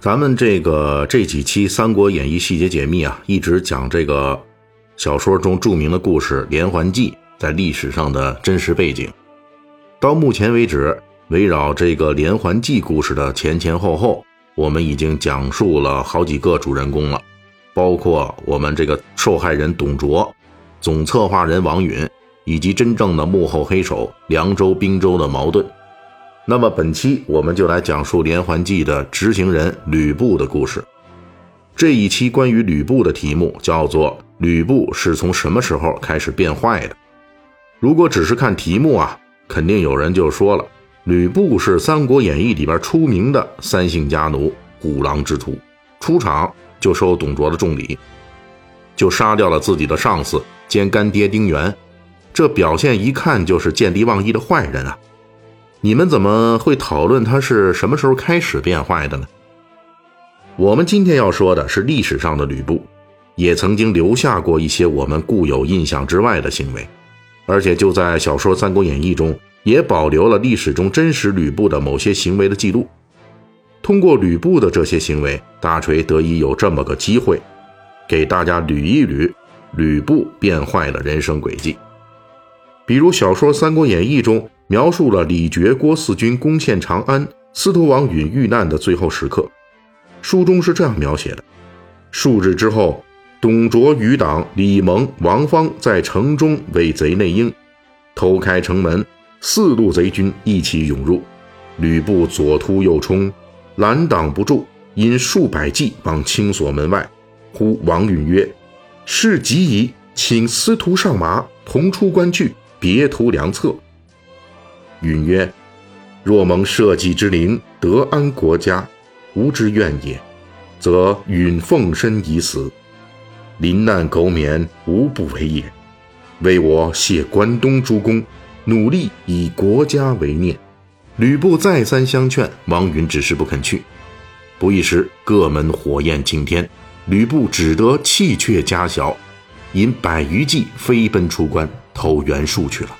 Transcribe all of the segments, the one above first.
咱们这个这几期《三国演义》细节解密啊，一直讲这个小说中著名的故事《连环计》在历史上的真实背景。到目前为止，围绕这个连环计故事的前前后后，我们已经讲述了好几个主人公了，包括我们这个受害人董卓、总策划人王允，以及真正的幕后黑手凉州、滨州的矛盾。那么本期我们就来讲述连环计的执行人吕布的故事。这一期关于吕布的题目叫做“吕布是从什么时候开始变坏的”。如果只是看题目啊，肯定有人就说了，吕布是《三国演义》里边出名的三姓家奴、虎狼之徒，出场就收董卓的重礼，就杀掉了自己的上司兼干爹丁原，这表现一看就是见利忘义的坏人啊。你们怎么会讨论他是什么时候开始变坏的呢？我们今天要说的是历史上的吕布，也曾经留下过一些我们固有印象之外的行为，而且就在小说《三国演义》中也保留了历史中真实吕布的某些行为的记录。通过吕布的这些行为，大锤得以有这么个机会，给大家捋一捋吕布变坏的人生轨迹。比如小说《三国演义》中。描述了李傕、郭汜军攻陷长安、司徒王允遇难的最后时刻。书中是这样描写的：数日之后，董卓余党李蒙、王方在城中为贼内应，偷开城门，四路贼军一起涌入，吕布左突右冲，拦挡不住，因数百骑往青锁门外。呼王允曰：“事急矣，请司徒上马，同出关去，别图良策。”允曰：“若蒙社稷之灵，得安国家，吾之愿也。则允奉身以死，临难苟免，无不为也。为我谢关东诸公，努力以国家为念。”吕布再三相劝，王允只是不肯去。不一时，各门火焰惊天，吕布只得弃却家小，引百余骑飞奔出关，投袁术去了。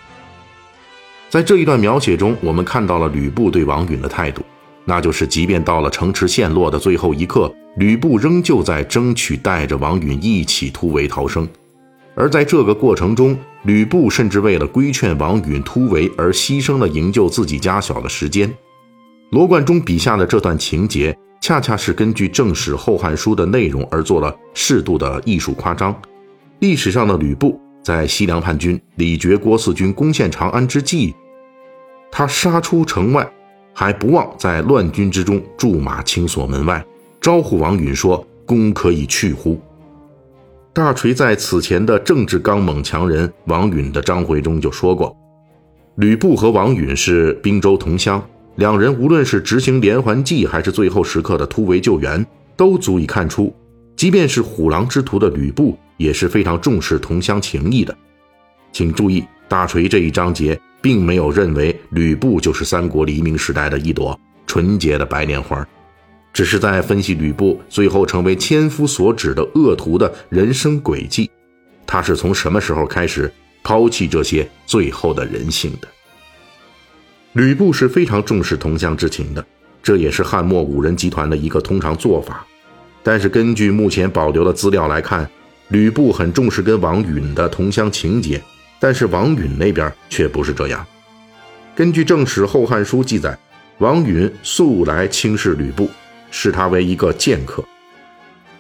在这一段描写中，我们看到了吕布对王允的态度，那就是即便到了城池陷落的最后一刻，吕布仍旧在争取带着王允一起突围逃生。而在这个过程中，吕布甚至为了规劝王允突围而牺牲了营救自己家小的时间。罗贯中笔下的这段情节，恰恰是根据正史《后汉书》的内容而做了适度的艺术夸张。历史上的吕布在西凉叛军李傕、郭汜军攻陷长安之际。他杀出城外，还不忘在乱军之中驻马轻锁门外，招呼王允说：“公可以去乎？”大锤在此前的政治刚猛强人王允的章回中就说过，吕布和王允是滨州同乡，两人无论是执行连环计，还是最后时刻的突围救援，都足以看出，即便是虎狼之徒的吕布也是非常重视同乡情谊的。请注意，大锤这一章节。并没有认为吕布就是三国黎明时代的一朵纯洁的白莲花，只是在分析吕布最后成为千夫所指的恶徒的人生轨迹。他是从什么时候开始抛弃这些最后的人性的？吕布是非常重视同乡之情的，这也是汉末五人集团的一个通常做法。但是根据目前保留的资料来看，吕布很重视跟王允的同乡情结。但是王允那边却不是这样。根据正史《后汉书》记载，王允素来轻视吕布，视他为一个剑客。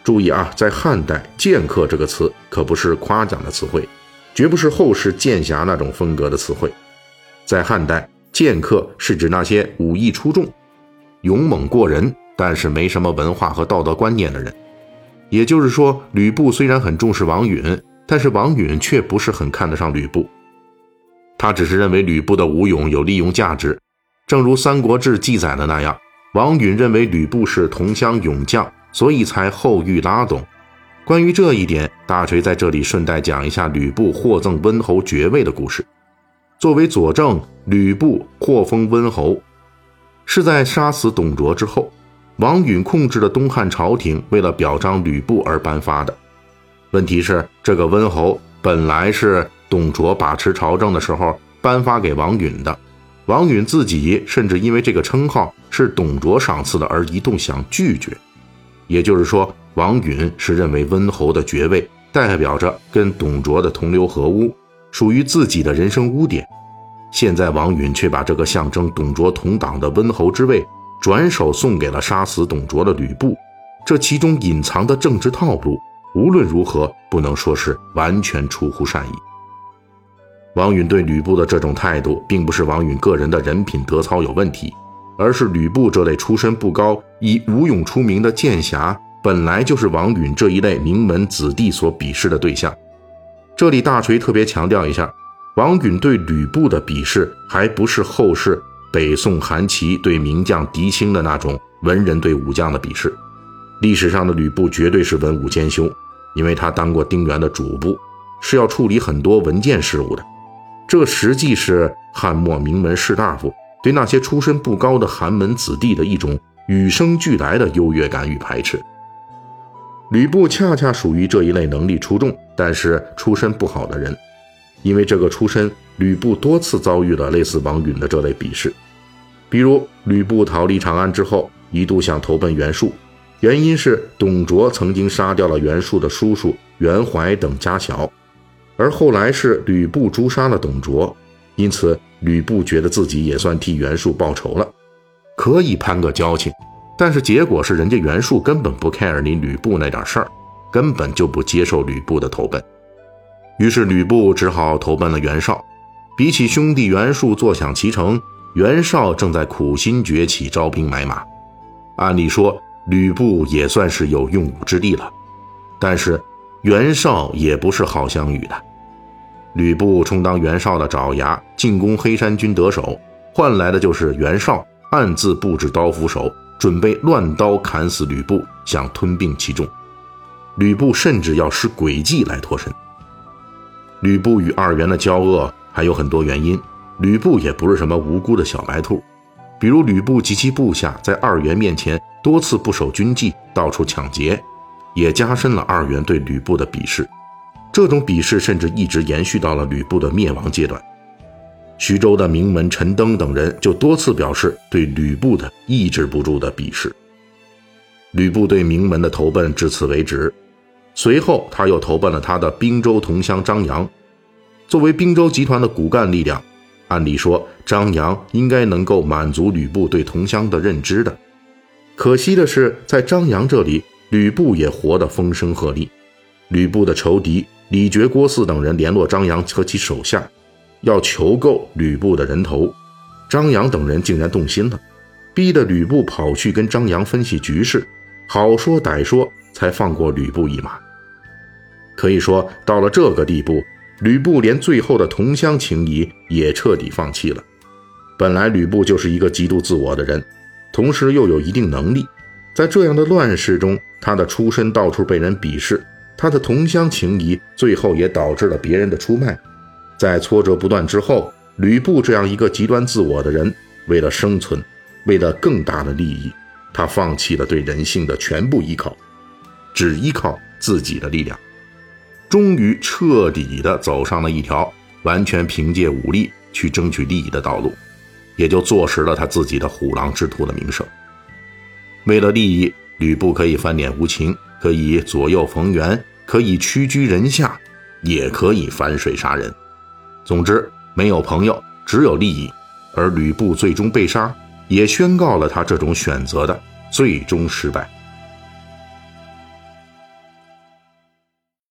注意啊，在汉代，“剑客”这个词可不是夸奖的词汇，绝不是后世剑侠那种风格的词汇。在汉代，剑客是指那些武艺出众、勇猛过人，但是没什么文化和道德观念的人。也就是说，吕布虽然很重视王允。但是王允却不是很看得上吕布，他只是认为吕布的武勇有利用价值，正如《三国志》记载的那样，王允认为吕布是同乡勇将，所以才厚遇拉拢。关于这一点，大锤在这里顺带讲一下吕布获赠温侯爵位的故事。作为佐证，吕布获封温侯，是在杀死董卓之后，王允控制的东汉朝廷为了表彰吕布而颁发的。问题是，这个温侯本来是董卓把持朝政的时候颁发给王允的，王允自己甚至因为这个称号是董卓赏赐的而一度想拒绝，也就是说。王允是认为温侯的爵位代表着跟董卓的同流合污，属于自己的人生污点。现在王允却把这个象征董卓同党的温侯之位转手送给了杀死董卓的吕布，这其中隐藏的政治套路，无论如何不能说是完全出乎善意。王允对吕布的这种态度，并不是王允个人的人品德操有问题，而是吕布这类出身不高、以武勇出名的剑侠。本来就是王允这一类名门子弟所鄙视的对象。这里大锤特别强调一下，王允对吕布的鄙视，还不是后世北宋韩琦对名将狄青的那种文人对武将的鄙视。历史上的吕布绝对是文武兼修，因为他当过丁原的主簿，是要处理很多文件事务的。这实际是汉末名门士大夫对那些出身不高的寒门子弟的一种与生俱来的优越感与排斥。吕布恰恰属于这一类能力出众，但是出身不好的人。因为这个出身，吕布多次遭遇了类似王允的这类鄙视。比如，吕布逃离长安之后，一度想投奔袁术，原因是董卓曾经杀掉了袁术的叔叔袁怀等家小，而后来是吕布诛杀了董卓，因此吕布觉得自己也算替袁术报仇了，可以攀个交情。但是结果是，人家袁术根本不 care 你吕布那点事儿，根本就不接受吕布的投奔。于是吕布只好投奔了袁绍。比起兄弟袁术坐享其成，袁绍正在苦心崛起，招兵买马。按理说，吕布也算是有用武之地了。但是袁绍也不是好相与的。吕布充当袁绍的爪牙，进攻黑山军得手，换来的就是袁绍暗自布置刀斧手。准备乱刀砍死吕布，想吞并其众。吕布甚至要使诡计来脱身。吕布与二袁的交恶还有很多原因，吕布也不是什么无辜的小白兔。比如吕布及其部下在二袁面前多次不守军纪，到处抢劫，也加深了二袁对吕布的鄙视。这种鄙视甚至一直延续到了吕布的灭亡阶段。徐州的名门陈登等人就多次表示对吕布的抑制不住的鄙视。吕布对名门的投奔至此为止，随后他又投奔了他的滨州同乡张扬。作为滨州集团的骨干力量，按理说张扬应该能够满足吕布对同乡的认知的。可惜的是，在张扬这里，吕布也活得风声鹤唳。吕布的仇敌李傕、郭汜等人联络张扬和其手下。要求购吕布的人头，张扬等人竟然动心了，逼得吕布跑去跟张扬分析局势，好说歹说才放过吕布一马。可以说到了这个地步，吕布连最后的同乡情谊也彻底放弃了。本来吕布就是一个极度自我的人，同时又有一定能力，在这样的乱世中，他的出身到处被人鄙视，他的同乡情谊最后也导致了别人的出卖。在挫折不断之后，吕布这样一个极端自我的人，为了生存，为了更大的利益，他放弃了对人性的全部依靠，只依靠自己的力量，终于彻底的走上了一条完全凭借武力去争取利益的道路，也就坐实了他自己的虎狼之徒的名声。为了利益，吕布可以翻脸无情，可以左右逢源，可以屈居人下，也可以反水杀人。总之，没有朋友，只有利益，而吕布最终被杀，也宣告了他这种选择的最终失败。